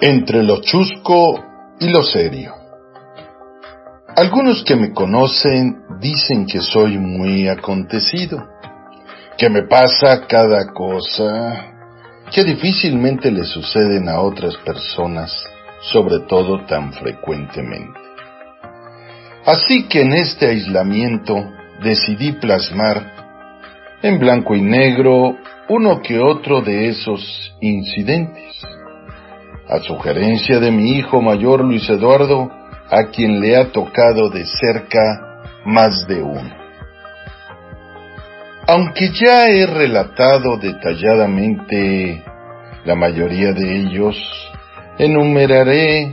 Entre lo chusco y lo serio. Algunos que me conocen dicen que soy muy acontecido, que me pasa cada cosa que difícilmente le suceden a otras personas, sobre todo tan frecuentemente. Así que en este aislamiento decidí plasmar en blanco y negro uno que otro de esos incidentes. A sugerencia de mi hijo mayor Luis Eduardo, a quien le ha tocado de cerca más de uno. Aunque ya he relatado detalladamente la mayoría de ellos, enumeraré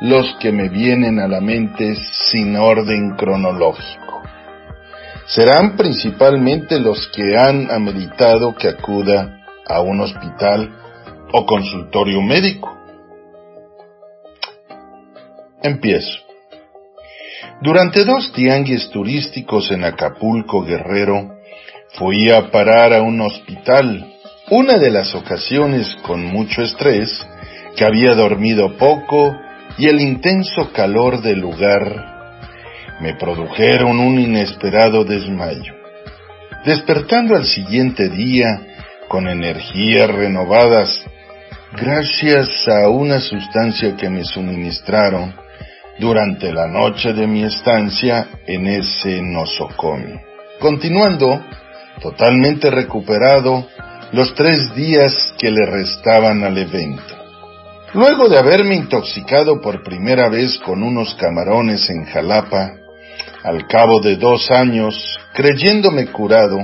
los que me vienen a la mente sin orden cronológico. Serán principalmente los que han ameritado que acuda a un hospital o consultorio médico. Empiezo. Durante dos tianguis turísticos en Acapulco, Guerrero, Fui a parar a un hospital, una de las ocasiones con mucho estrés, que había dormido poco y el intenso calor del lugar me produjeron un inesperado desmayo. Despertando al siguiente día con energías renovadas, gracias a una sustancia que me suministraron durante la noche de mi estancia en ese nosocomio. Continuando, totalmente recuperado los tres días que le restaban al evento. Luego de haberme intoxicado por primera vez con unos camarones en Jalapa, al cabo de dos años, creyéndome curado,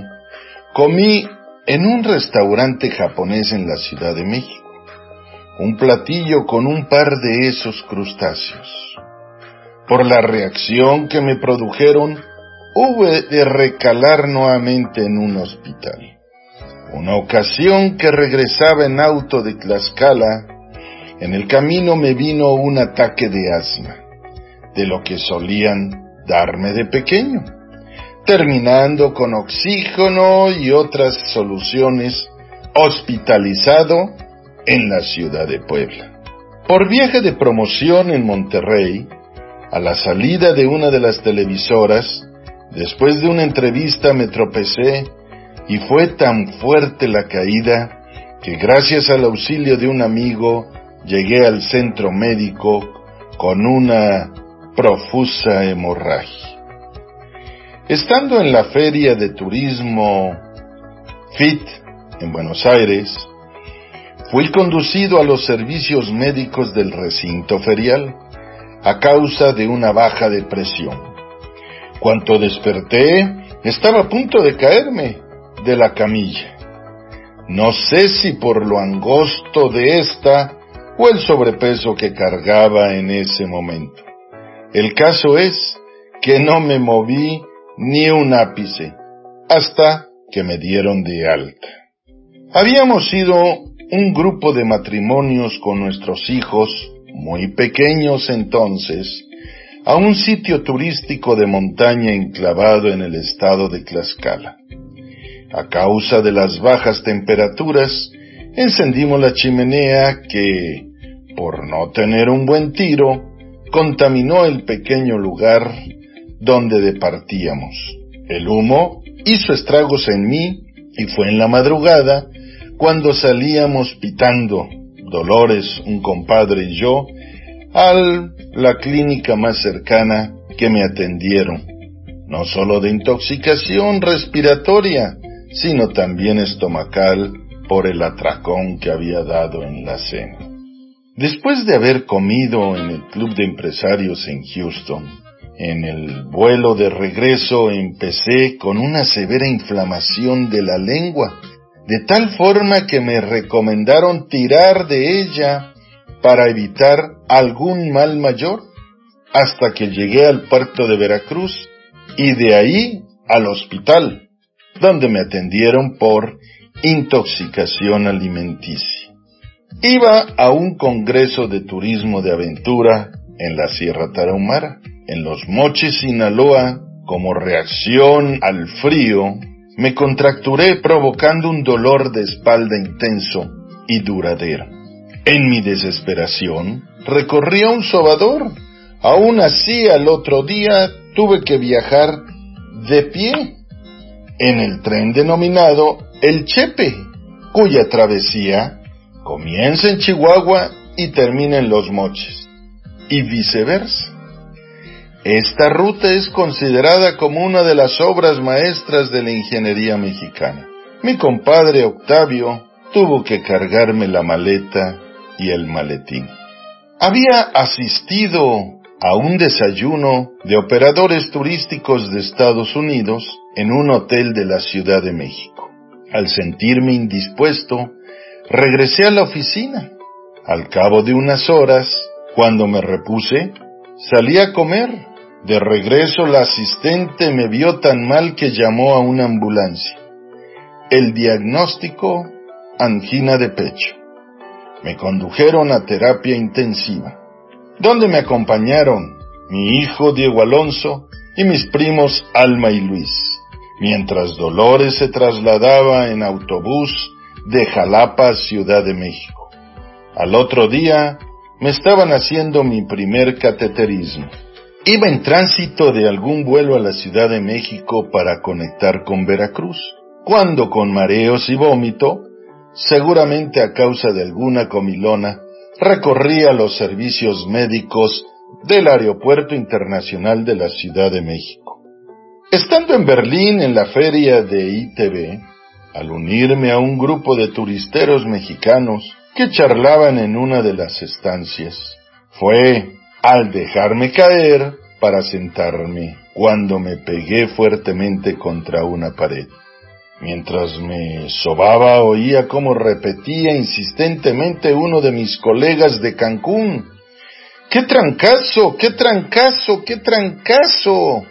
comí en un restaurante japonés en la Ciudad de México, un platillo con un par de esos crustáceos. Por la reacción que me produjeron, hube de recalar nuevamente en un hospital. Una ocasión que regresaba en auto de Tlaxcala, en el camino me vino un ataque de asma, de lo que solían darme de pequeño, terminando con oxígeno y otras soluciones, hospitalizado en la ciudad de Puebla. Por viaje de promoción en Monterrey, a la salida de una de las televisoras, Después de una entrevista me tropecé y fue tan fuerte la caída que gracias al auxilio de un amigo llegué al centro médico con una profusa hemorragia. Estando en la feria de turismo FIT en Buenos Aires, fui conducido a los servicios médicos del recinto ferial a causa de una baja de presión. Cuanto desperté, estaba a punto de caerme de la camilla. No sé si por lo angosto de esta o el sobrepeso que cargaba en ese momento. El caso es que no me moví ni un ápice hasta que me dieron de alta. Habíamos sido un grupo de matrimonios con nuestros hijos, muy pequeños entonces, a un sitio turístico de montaña enclavado en el estado de Tlaxcala. A causa de las bajas temperaturas, encendimos la chimenea que, por no tener un buen tiro, contaminó el pequeño lugar donde departíamos. El humo hizo estragos en mí y fue en la madrugada cuando salíamos pitando, Dolores, un compadre y yo, a la clínica más cercana que me atendieron, no solo de intoxicación respiratoria, sino también estomacal por el atracón que había dado en la cena. Después de haber comido en el club de empresarios en Houston, en el vuelo de regreso empecé con una severa inflamación de la lengua de tal forma que me recomendaron tirar de ella para evitar algún mal mayor, hasta que llegué al puerto de Veracruz y de ahí al hospital, donde me atendieron por intoxicación alimenticia. Iba a un congreso de turismo de aventura en la Sierra Tarahumara, en los Mochis, Sinaloa, como reacción al frío, me contracturé provocando un dolor de espalda intenso y duradero. En mi desesperación, recorrí a un sobador. Aún así, al otro día tuve que viajar de pie en el tren denominado El Chepe, cuya travesía comienza en Chihuahua y termina en Los Moches, y viceversa. Esta ruta es considerada como una de las obras maestras de la ingeniería mexicana. Mi compadre Octavio tuvo que cargarme la maleta y el maletín. Había asistido a un desayuno de operadores turísticos de Estados Unidos en un hotel de la Ciudad de México. Al sentirme indispuesto, regresé a la oficina. Al cabo de unas horas, cuando me repuse, salí a comer de regreso la asistente me vio tan mal que llamó a una ambulancia. El diagnóstico, angina de pecho. Me condujeron a terapia intensiva, donde me acompañaron mi hijo Diego Alonso y mis primos Alma y Luis, mientras Dolores se trasladaba en autobús de Jalapa a Ciudad de México. Al otro día me estaban haciendo mi primer cateterismo. Iba en tránsito de algún vuelo a la Ciudad de México para conectar con Veracruz, cuando con mareos y vómito, seguramente a causa de alguna comilona, recorría los servicios médicos del Aeropuerto Internacional de la Ciudad de México. Estando en Berlín en la feria de ITV, al unirme a un grupo de turisteros mexicanos que charlaban en una de las estancias, fue al dejarme caer para sentarme cuando me pegué fuertemente contra una pared. Mientras me sobaba oía cómo repetía insistentemente uno de mis colegas de Cancún. ¡Qué trancazo! ¡Qué trancazo! ¡Qué trancazo!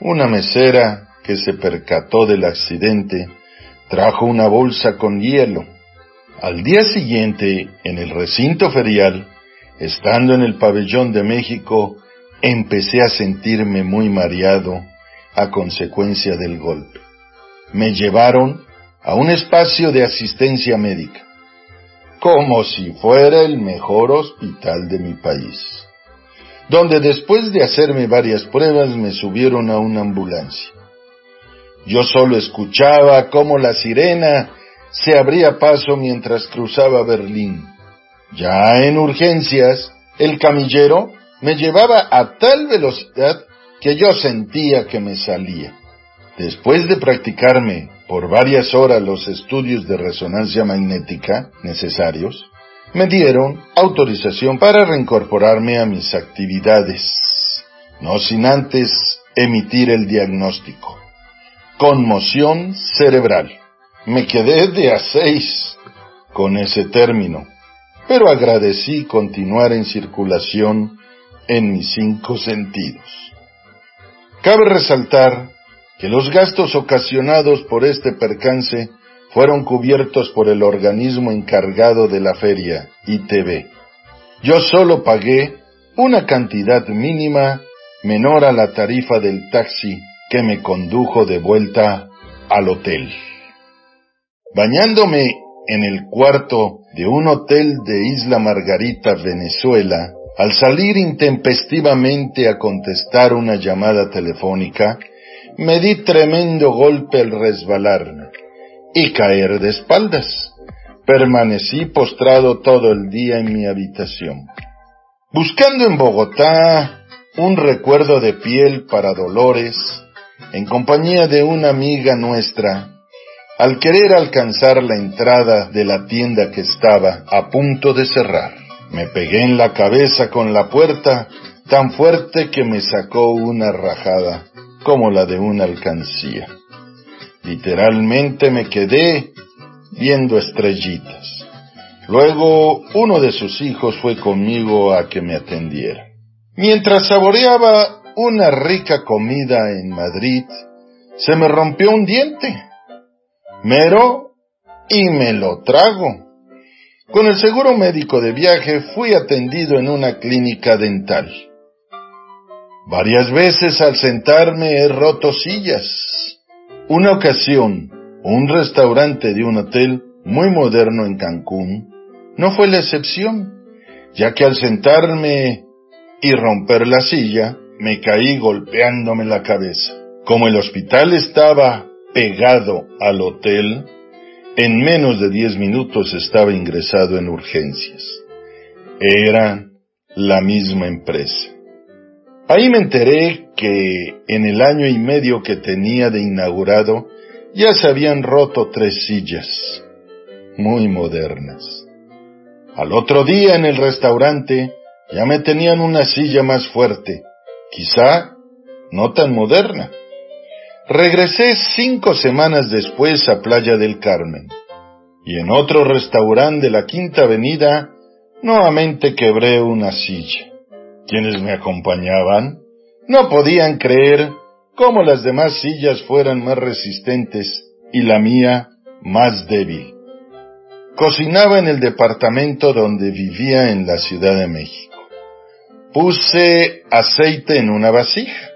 Una mesera que se percató del accidente trajo una bolsa con hielo. Al día siguiente, en el recinto ferial, Estando en el pabellón de México, empecé a sentirme muy mareado a consecuencia del golpe. Me llevaron a un espacio de asistencia médica, como si fuera el mejor hospital de mi país, donde después de hacerme varias pruebas me subieron a una ambulancia. Yo solo escuchaba cómo la sirena se abría paso mientras cruzaba Berlín ya en urgencias, el camillero me llevaba a tal velocidad que yo sentía que me salía. Después de practicarme por varias horas los estudios de resonancia magnética necesarios, me dieron autorización para reincorporarme a mis actividades, no sin antes emitir el diagnóstico. Conmoción cerebral. Me quedé de a seis con ese término pero agradecí continuar en circulación en mis cinco sentidos. Cabe resaltar que los gastos ocasionados por este percance fueron cubiertos por el organismo encargado de la feria, ITV. Yo solo pagué una cantidad mínima menor a la tarifa del taxi que me condujo de vuelta al hotel. Bañándome en el cuarto de un hotel de Isla Margarita, Venezuela, al salir intempestivamente a contestar una llamada telefónica, me di tremendo golpe al resbalarme y caer de espaldas. Permanecí postrado todo el día en mi habitación. Buscando en Bogotá un recuerdo de piel para Dolores, en compañía de una amiga nuestra, al querer alcanzar la entrada de la tienda que estaba a punto de cerrar. Me pegué en la cabeza con la puerta tan fuerte que me sacó una rajada como la de una alcancía. Literalmente me quedé viendo estrellitas. Luego uno de sus hijos fue conmigo a que me atendiera. Mientras saboreaba una rica comida en Madrid, se me rompió un diente. Mero y me lo trago. Con el seguro médico de viaje fui atendido en una clínica dental. Varias veces al sentarme he roto sillas. Una ocasión, un restaurante de un hotel muy moderno en Cancún no fue la excepción, ya que al sentarme y romper la silla, me caí golpeándome la cabeza. Como el hospital estaba pegado al hotel, en menos de diez minutos estaba ingresado en urgencias. Era la misma empresa. Ahí me enteré que en el año y medio que tenía de inaugurado ya se habían roto tres sillas, muy modernas. Al otro día en el restaurante ya me tenían una silla más fuerte, quizá no tan moderna. Regresé cinco semanas después a Playa del Carmen, y en otro restaurante de la Quinta Avenida nuevamente quebré una silla. Quienes me acompañaban no podían creer cómo las demás sillas fueran más resistentes y la mía más débil. Cocinaba en el departamento donde vivía en la Ciudad de México. Puse aceite en una vasija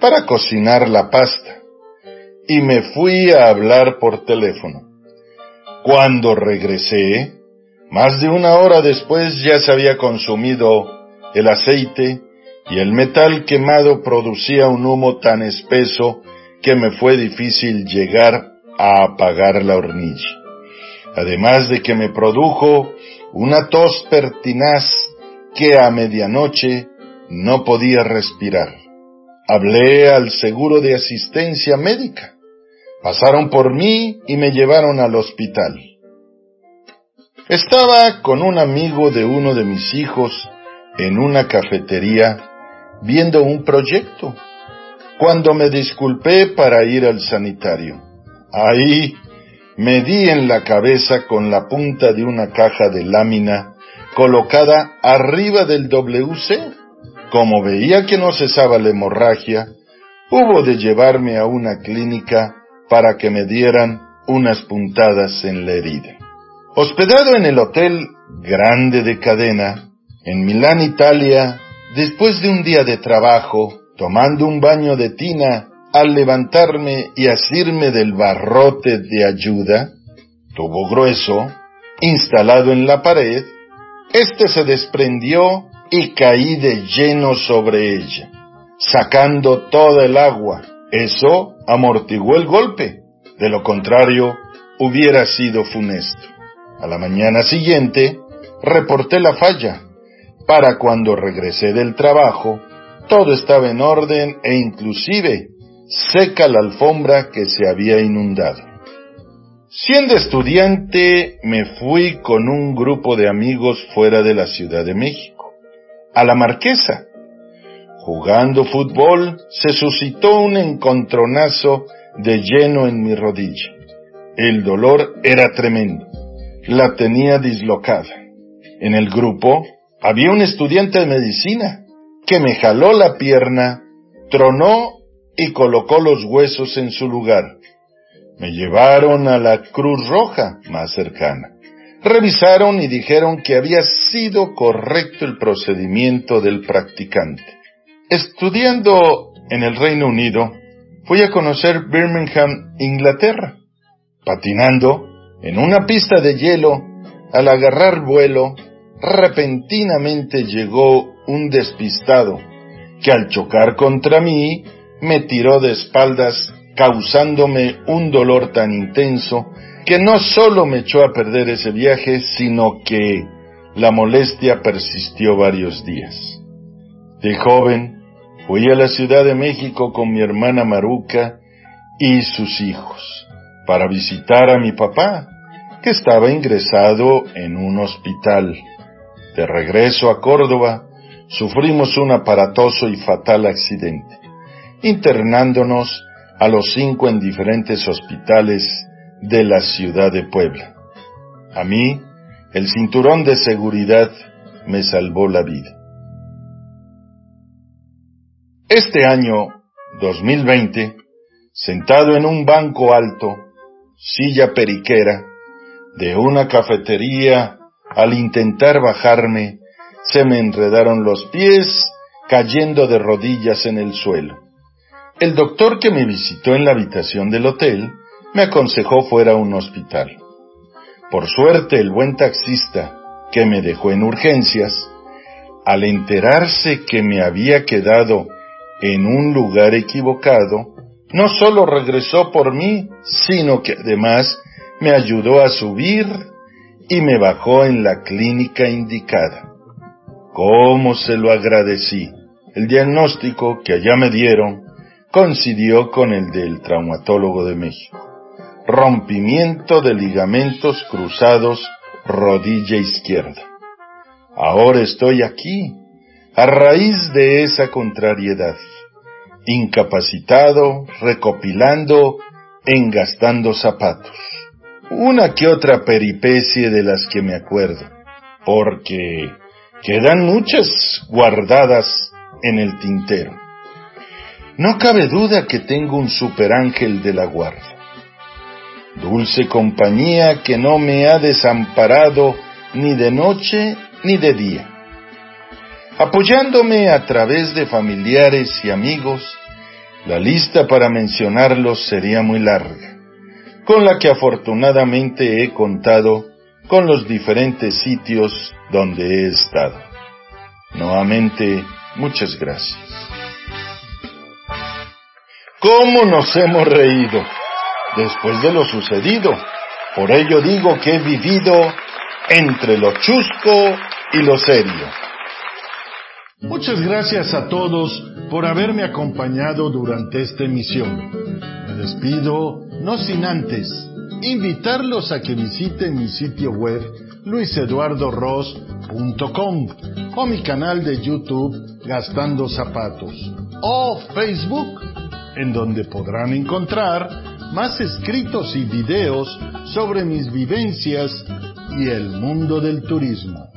para cocinar la pasta y me fui a hablar por teléfono. Cuando regresé, más de una hora después ya se había consumido el aceite y el metal quemado producía un humo tan espeso que me fue difícil llegar a apagar la hornilla. Además de que me produjo una tos pertinaz que a medianoche no podía respirar. Hablé al seguro de asistencia médica Pasaron por mí y me llevaron al hospital. Estaba con un amigo de uno de mis hijos en una cafetería viendo un proyecto, cuando me disculpé para ir al sanitario. Ahí me di en la cabeza con la punta de una caja de lámina colocada arriba del WC. Como veía que no cesaba la hemorragia, hubo de llevarme a una clínica para que me dieran unas puntadas en la herida. Hospedado en el hotel grande de cadena, en Milán, Italia, después de un día de trabajo, tomando un baño de tina, al levantarme y asirme del barrote de ayuda, tubo grueso, instalado en la pared, éste se desprendió y caí de lleno sobre ella, sacando toda el agua, eso amortiguó el golpe, de lo contrario hubiera sido funesto. A la mañana siguiente reporté la falla. Para cuando regresé del trabajo, todo estaba en orden e inclusive seca la alfombra que se había inundado. Siendo estudiante, me fui con un grupo de amigos fuera de la Ciudad de México, a la Marquesa, Jugando fútbol se suscitó un encontronazo de lleno en mi rodilla. El dolor era tremendo. La tenía dislocada. En el grupo había un estudiante de medicina que me jaló la pierna, tronó y colocó los huesos en su lugar. Me llevaron a la Cruz Roja más cercana. Revisaron y dijeron que había sido correcto el procedimiento del practicante. Estudiando en el Reino Unido, fui a conocer Birmingham, Inglaterra. Patinando en una pista de hielo, al agarrar vuelo, repentinamente llegó un despistado que al chocar contra mí me tiró de espaldas causándome un dolor tan intenso que no solo me echó a perder ese viaje, sino que la molestia persistió varios días. De joven fui a la Ciudad de México con mi hermana Maruca y sus hijos para visitar a mi papá, que estaba ingresado en un hospital. De regreso a Córdoba, sufrimos un aparatoso y fatal accidente, internándonos a los cinco en diferentes hospitales de la ciudad de Puebla. A mí, el cinturón de seguridad me salvó la vida. Este año 2020, sentado en un banco alto, silla periquera, de una cafetería, al intentar bajarme, se me enredaron los pies, cayendo de rodillas en el suelo. El doctor que me visitó en la habitación del hotel me aconsejó fuera a un hospital. Por suerte, el buen taxista, que me dejó en urgencias, al enterarse que me había quedado en un lugar equivocado, no solo regresó por mí, sino que además me ayudó a subir y me bajó en la clínica indicada. ¿Cómo se lo agradecí? El diagnóstico que allá me dieron coincidió con el del traumatólogo de México. Rompimiento de ligamentos cruzados rodilla izquierda. Ahora estoy aquí, a raíz de esa contrariedad, incapacitado, recopilando, engastando zapatos. Una que otra peripecia de las que me acuerdo, porque quedan muchas guardadas en el tintero. No cabe duda que tengo un superángel de la guardia. Dulce compañía que no me ha desamparado ni de noche ni de día. Apoyándome a través de familiares y amigos, la lista para mencionarlos sería muy larga, con la que afortunadamente he contado con los diferentes sitios donde he estado. Nuevamente, muchas gracias. ¿Cómo nos hemos reído después de lo sucedido? Por ello digo que he vivido entre lo chusco y lo serio. Muchas gracias a todos por haberme acompañado durante esta emisión. Me despido, no sin antes, invitarlos a que visiten mi sitio web luiseduardoros.com o mi canal de YouTube Gastando Zapatos o Facebook, en donde podrán encontrar más escritos y videos sobre mis vivencias y el mundo del turismo.